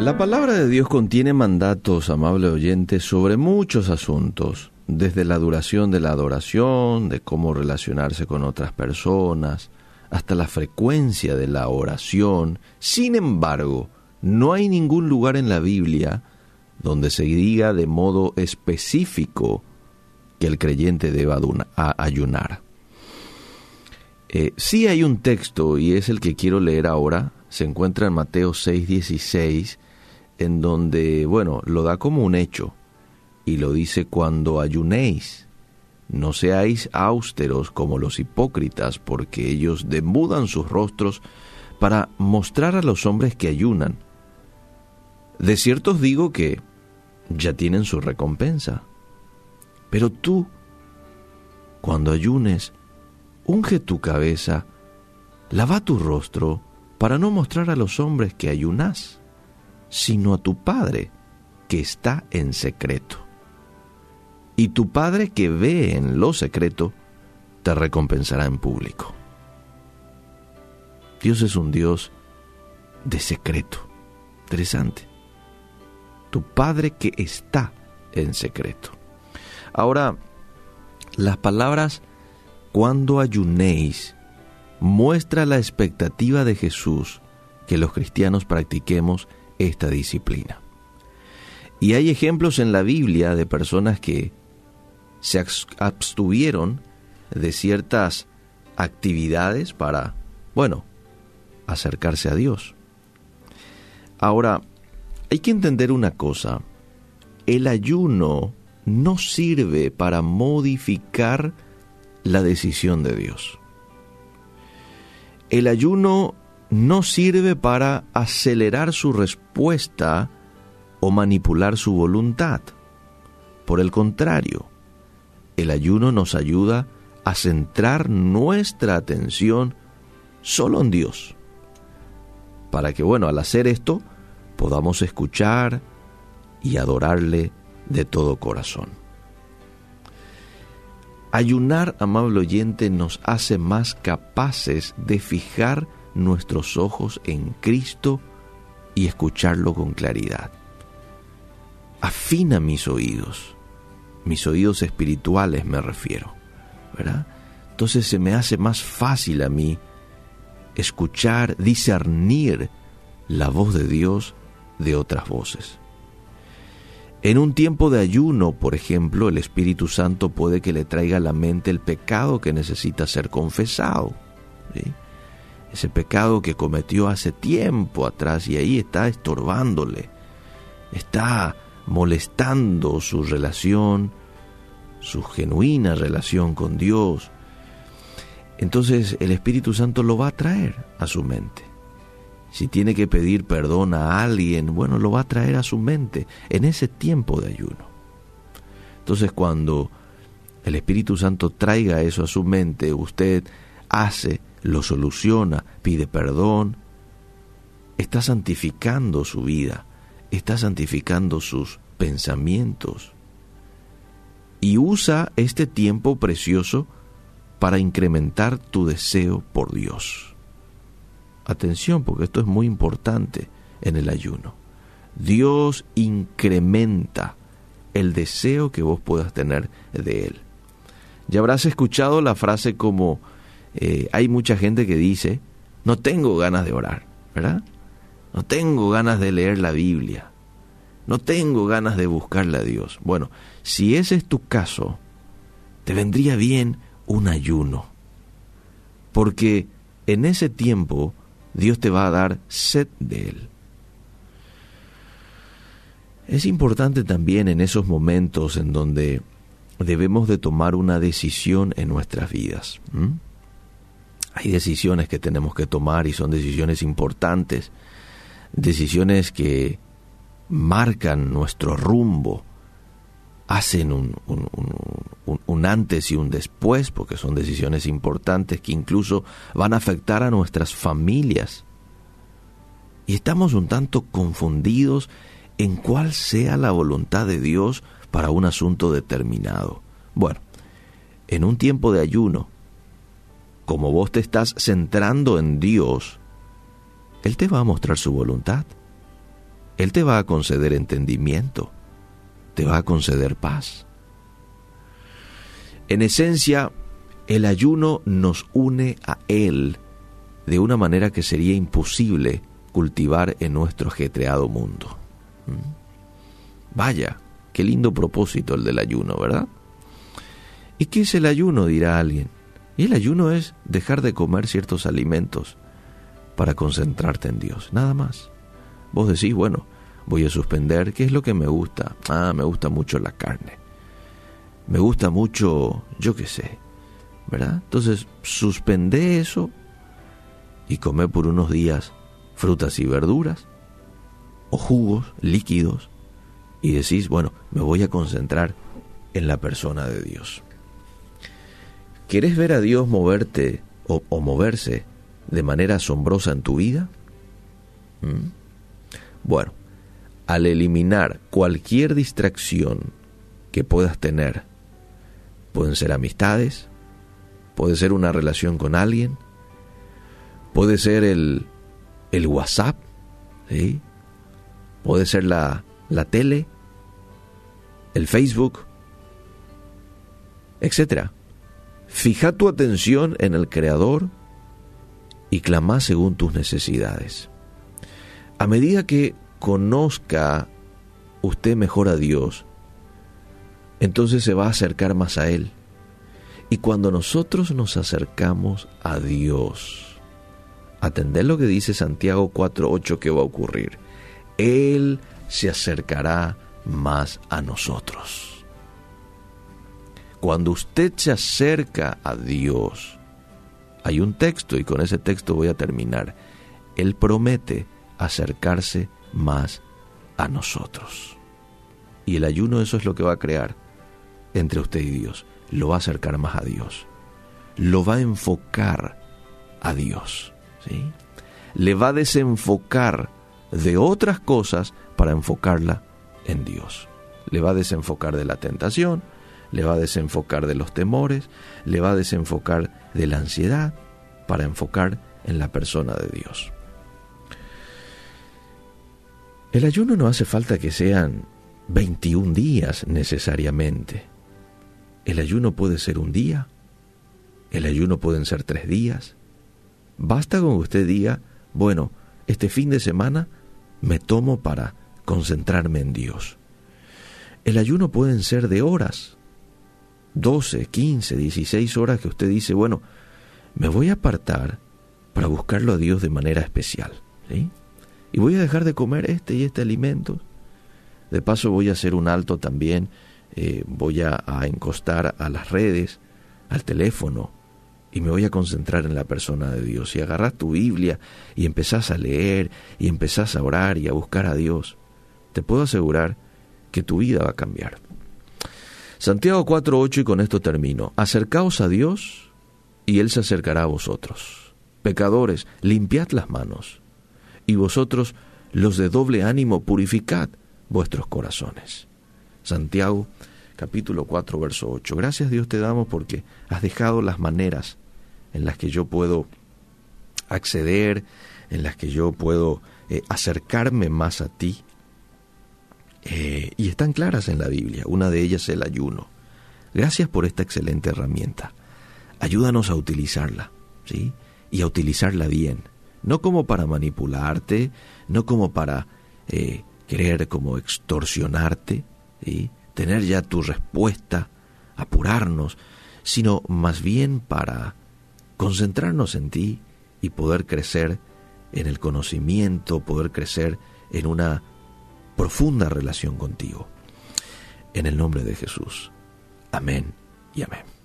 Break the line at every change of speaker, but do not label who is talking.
La palabra de Dios contiene mandatos, amable oyente, sobre muchos asuntos, desde la duración de la adoración, de cómo relacionarse con otras personas, hasta la frecuencia de la oración. Sin embargo, no hay ningún lugar en la Biblia donde se diga de modo específico que el creyente deba ayunar. Eh, sí hay un texto, y es el que quiero leer ahora, se encuentra en Mateo 6:16, en donde, bueno, lo da como un hecho y lo dice cuando ayunéis. No seáis austeros como los hipócritas, porque ellos demudan sus rostros para mostrar a los hombres que ayunan. De cierto os digo que ya tienen su recompensa. Pero tú, cuando ayunes, unge tu cabeza, lava tu rostro, para no mostrar a los hombres que ayunas sino a tu Padre que está en secreto. Y tu Padre que ve en lo secreto, te recompensará en público. Dios es un Dios de secreto. Interesante. Tu Padre que está en secreto. Ahora, las palabras cuando ayunéis muestra la expectativa de Jesús que los cristianos practiquemos esta disciplina. Y hay ejemplos en la Biblia de personas que se abstuvieron de ciertas actividades para, bueno, acercarse a Dios. Ahora, hay que entender una cosa, el ayuno no sirve para modificar la decisión de Dios. El ayuno no sirve para acelerar su respuesta o manipular su voluntad. Por el contrario, el ayuno nos ayuda a centrar nuestra atención solo en Dios. Para que, bueno, al hacer esto, podamos escuchar y adorarle de todo corazón. Ayunar, amable oyente, nos hace más capaces de fijar nuestros ojos en Cristo y escucharlo con claridad. Afina mis oídos, mis oídos espirituales me refiero, ¿verdad? Entonces se me hace más fácil a mí escuchar, discernir la voz de Dios de otras voces. En un tiempo de ayuno, por ejemplo, el Espíritu Santo puede que le traiga a la mente el pecado que necesita ser confesado. ¿sí? Ese pecado que cometió hace tiempo atrás y ahí está estorbándole, está molestando su relación, su genuina relación con Dios. Entonces el Espíritu Santo lo va a traer a su mente. Si tiene que pedir perdón a alguien, bueno, lo va a traer a su mente en ese tiempo de ayuno. Entonces cuando el Espíritu Santo traiga eso a su mente, usted hace lo soluciona, pide perdón, está santificando su vida, está santificando sus pensamientos y usa este tiempo precioso para incrementar tu deseo por Dios. Atención, porque esto es muy importante en el ayuno. Dios incrementa el deseo que vos puedas tener de Él. Ya habrás escuchado la frase como eh, hay mucha gente que dice, no tengo ganas de orar, ¿verdad? No tengo ganas de leer la Biblia. No tengo ganas de buscarle a Dios. Bueno, si ese es tu caso, te vendría bien un ayuno. Porque en ese tiempo Dios te va a dar sed de Él. Es importante también en esos momentos en donde debemos de tomar una decisión en nuestras vidas hay decisiones que tenemos que tomar y son decisiones importantes, decisiones que marcan nuestro rumbo, hacen un, antes y un después, porque son decisiones importantes que incluso van a afectar a nuestras familias. Y estamos un tanto confundidos en cuál sea la voluntad de Dios para un asunto determinado. Bueno, en un tiempo de ayuno, como vos te estás centrando en Dios, Él te va a mostrar su voluntad. Él te va a conceder entendimiento, te va a conceder paz. En esencia, el ayuno nos une a Él de una manera que sería imposible cultivar en nuestro ajetreado mundo. ¿Mm? Vaya, qué lindo propósito el del ayuno, ¿verdad? ¿Y qué es el ayuno? dirá alguien. Y el ayuno es dejar de comer ciertos alimentos para concentrarte en Dios, nada más. Vos decís, bueno, voy a suspender, ¿qué es lo que me gusta? Ah, me gusta mucho la carne. Me gusta mucho, yo qué sé, ¿verdad? Entonces, suspende eso y come por unos días frutas y verduras o jugos, líquidos, y decís, bueno, me voy a concentrar en la persona de Dios. ¿Quieres ver a Dios moverte o, moverse de manera asombrosa en tu vida? ¿Mm? Bueno, al eliminar cualquier distracción que puedas tener, pueden ser amistades, puede ser una relación con alguien, puede ser el, WhatsApp, puede ser la, la tele, el Facebook, etcétera. Fija tu atención en el Creador y clama según tus necesidades. A medida que conozca usted mejor a Dios, entonces se va a acercar más a Él. Y cuando nosotros nos acercamos a Dios, atender lo que dice Santiago 4.8 que va a ocurrir. Él se acercará más a nosotros. Cuando usted se acerca a Dios, hay un texto y con ese texto voy a terminar. Él promete acercarse más a nosotros. Y el ayuno eso es lo que va a crear entre usted y Dios. Lo va a acercar más a Dios. Lo va a enfocar a Dios. ¿sí? Le va a desenfocar de otras cosas para enfocarla en Dios. Le va a desenfocar de la tentación, le va a desenfocar de los temores, le va a desenfocar de la ansiedad para enfocar en la persona de Dios. El ayuno no hace falta que sean 21 días necesariamente. El ayuno puede ser un día, el ayuno pueden ser tres días. Basta con que usted diga, bueno, este fin de semana me tomo para concentrarme en Dios. El ayuno pueden ser de horas, 12, 15, 16 horas que usted dice, bueno, me voy a apartar para buscarlo a Dios de manera especial. Y voy a dejar de comer este y este alimento. De paso voy a hacer un alto también, eh, voy a, encostar a las redes, al teléfono, y me voy a concentrar en la persona de Dios. Y agarras tu Biblia y empezás a leer y empezás a orar y a buscar a Dios, te puedo asegurar que tu vida va a cambiar. Santiago 4.8 y con esto termino. Acercaos a Dios y Él se acercará a vosotros. Pecadores, limpiad las manos. Y vosotros, los de doble ánimo, purificad vuestros corazones. Santiago capítulo 4, verso 8. Gracias Dios te damos porque has dejado las maneras en las que yo puedo acceder, en las que yo puedo eh, acercarme más a ti, eh, y están claras en la Biblia. Una de ellas es el ayuno. Gracias por esta excelente herramienta. Ayúdanos a utilizarla, ¿sí? Y a utilizarla bien. No como para manipularte, no como para eh, querer como extorsionarte, ¿sí? tener ya tu respuesta, apurarnos, sino más bien para concentrarnos en ti y poder crecer en el conocimiento, poder crecer en una profunda relación contigo. En el nombre de Jesús. Amén y amén.